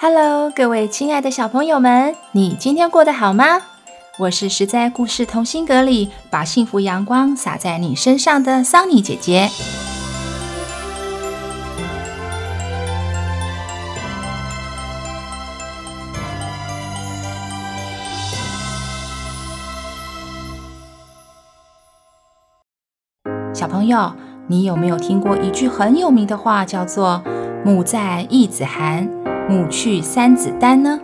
Hello，各位亲爱的小朋友们，你今天过得好吗？我是实在故事同心阁里把幸福阳光洒在你身上的桑尼姐姐。小朋友，你有没有听过一句很有名的话，叫做“母在义子寒”。母去三子担呢？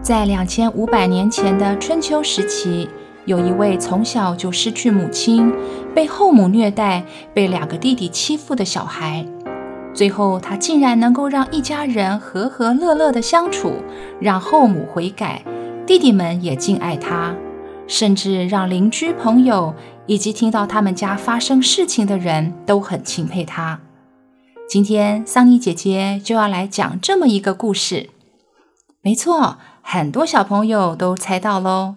在两千五百年前的春秋时期，有一位从小就失去母亲、被后母虐待、被两个弟弟欺负的小孩。最后，他竟然能够让一家人和和乐乐的相处，让后母悔改，弟弟们也敬爱他，甚至让邻居朋友以及听到他们家发生事情的人都很钦佩他。今天桑尼姐姐就要来讲这么一个故事。没错，很多小朋友都猜到喽。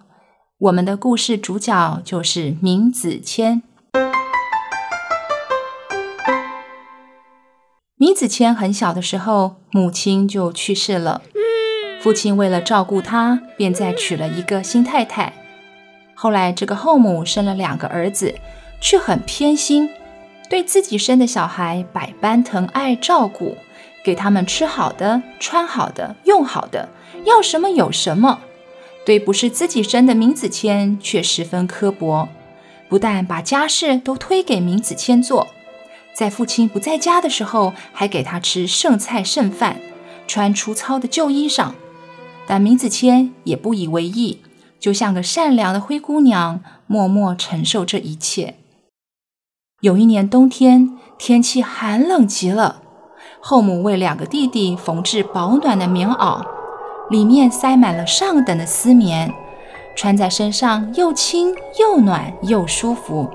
我们的故事主角就是闵子骞。闵子骞很小的时候，母亲就去世了。父亲为了照顾他，便再娶了一个新太太。后来，这个后母生了两个儿子，却很偏心。对自己生的小孩百般疼爱照顾，给他们吃好的、穿好的、用好的，要什么有什么。对不是自己生的闵子骞却十分刻薄，不但把家事都推给闵子骞做，在父亲不在家的时候，还给他吃剩菜剩饭，穿粗糙的旧衣裳。但闵子骞也不以为意，就像个善良的灰姑娘，默默承受这一切。有一年冬天，天气寒冷极了。后母为两个弟弟缝制保暖的棉袄，里面塞满了上等的丝棉，穿在身上又轻又暖又舒服。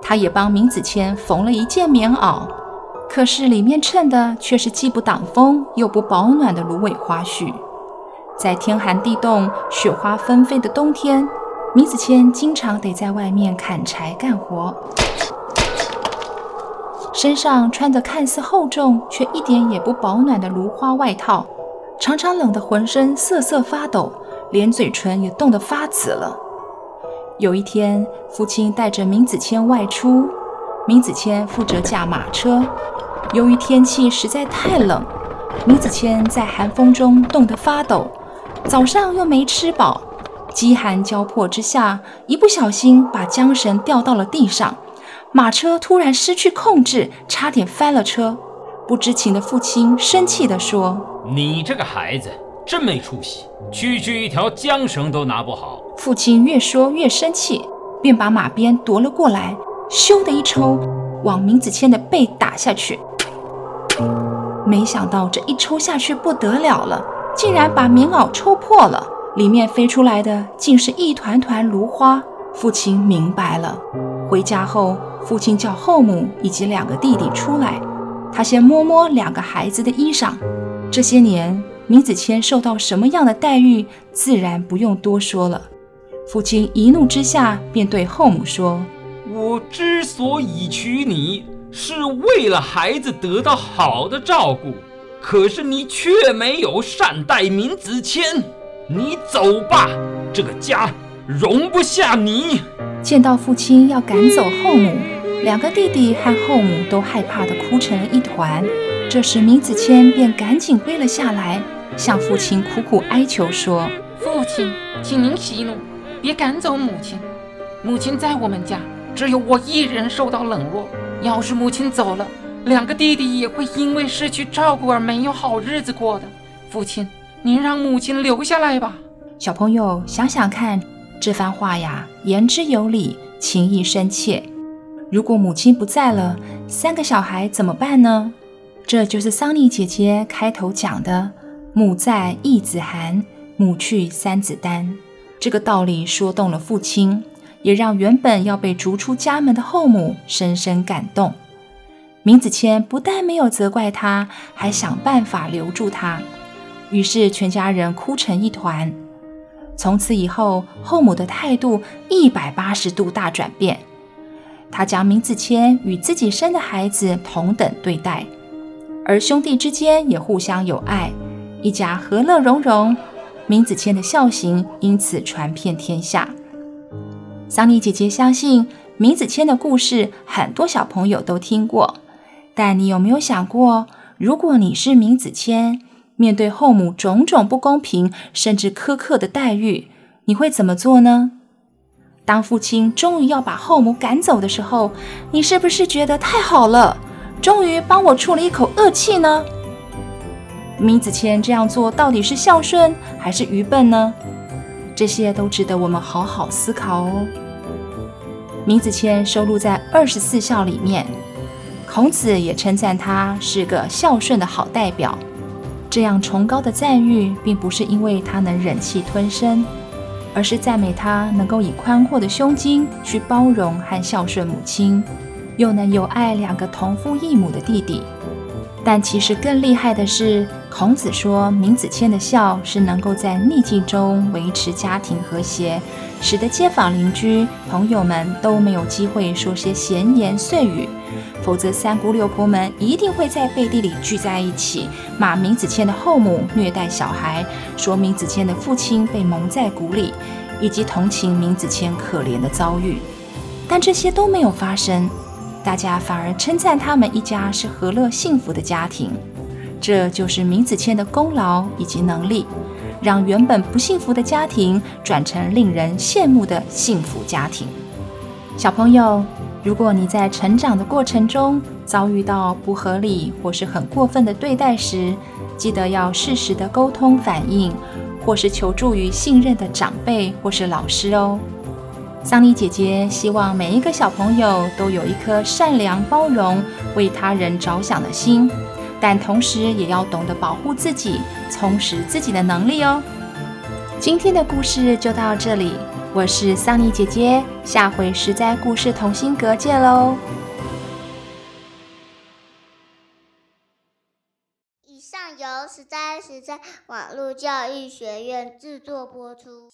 她也帮闵子骞缝了一件棉袄，可是里面衬的却是既不挡风又不保暖的芦苇花絮。在天寒地冻、雪花纷飞的冬天，闵子骞经常得在外面砍柴干活。身上穿着看似厚重却一点也不保暖的芦花外套，常常冷得浑身瑟瑟发抖，连嘴唇也冻得发紫了。有一天，父亲带着闵子骞外出，闵子骞负责驾马车。由于天气实在太冷，闵子骞在寒风中冻得发抖，早上又没吃饱，饥寒交迫之下，一不小心把缰绳掉到了地上。马车突然失去控制，差点翻了车。不知情的父亲生气地说：“你这个孩子真没出息，区区一条缰绳都拿不好。”父亲越说越生气，便把马鞭夺了过来，咻的一抽，往明子谦的背打下去。没想到这一抽下去不得了了，竟然把棉袄抽破了，里面飞出来的竟是一团团芦花。父亲明白了。回家后，父亲叫后母以及两个弟弟出来，他先摸摸两个孩子的衣裳。这些年，闵子骞受到什么样的待遇，自然不用多说了。父亲一怒之下，便对后母说：“我之所以娶你，是为了孩子得到好的照顾，可是你却没有善待闵子骞。你走吧，这个家容不下你。”见到父亲要赶走后母，两个弟弟和后母都害怕的哭成了一团。这时，闵子骞便赶紧跪了下来，向父亲苦苦哀求说：“父亲，请您息怒，别赶走母亲。母亲在我们家，只有我一人受到冷落。要是母亲走了，两个弟弟也会因为失去照顾而没有好日子过的。父亲，您让母亲留下来吧。”小朋友想想看。这番话呀，言之有理，情意深切。如果母亲不在了，三个小孩怎么办呢？这就是桑尼姐姐开头讲的“母在一子寒，母去三子单。这个道理说动了父亲，也让原本要被逐出家门的后母深深感动。明子谦不但没有责怪他，还想办法留住他。于是全家人哭成一团。从此以后，后母的态度一百八十度大转变。她将明子谦与自己生的孩子同等对待，而兄弟之间也互相友爱，一家和乐融融。明子谦的孝行因此传遍天下。桑尼姐姐相信，明子谦的故事很多小朋友都听过，但你有没有想过，如果你是明子谦，面对后母种种不公平甚至苛刻的待遇，你会怎么做呢？当父亲终于要把后母赶走的时候，你是不是觉得太好了，终于帮我出了一口恶气呢？闵子谦这样做到底是孝顺还是愚笨呢？这些都值得我们好好思考哦。闵子谦收录在二十四孝里面，孔子也称赞他是个孝顺的好代表。这样崇高的赞誉，并不是因为他能忍气吞声，而是赞美他能够以宽阔的胸襟去包容和孝顺母亲，又能有爱两个同父异母的弟弟。但其实更厉害的是，孔子说闵子骞的孝是能够在逆境中维持家庭和谐，使得街坊邻居、朋友们都没有机会说些闲言碎语，否则三姑六婆们一定会在背地里聚在一起，骂闵子骞的后母虐待小孩，说闵子骞的父亲被蒙在鼓里，以及同情闵子骞可怜的遭遇。但这些都没有发生。大家反而称赞他们一家是和乐幸福的家庭，这就是明子谦的功劳以及能力，让原本不幸福的家庭转成令人羡慕的幸福家庭。小朋友，如果你在成长的过程中遭遇到不合理或是很过分的对待时，记得要适时的沟通反映，或是求助于信任的长辈或是老师哦。桑尼姐姐希望每一个小朋友都有一颗善良、包容、为他人着想的心，但同时也要懂得保护自己，充实自己的能力哦。今天的故事就到这里，我是桑尼姐姐，下回实在故事同心阁见喽。以上由实在实在网络教育学院制作播出。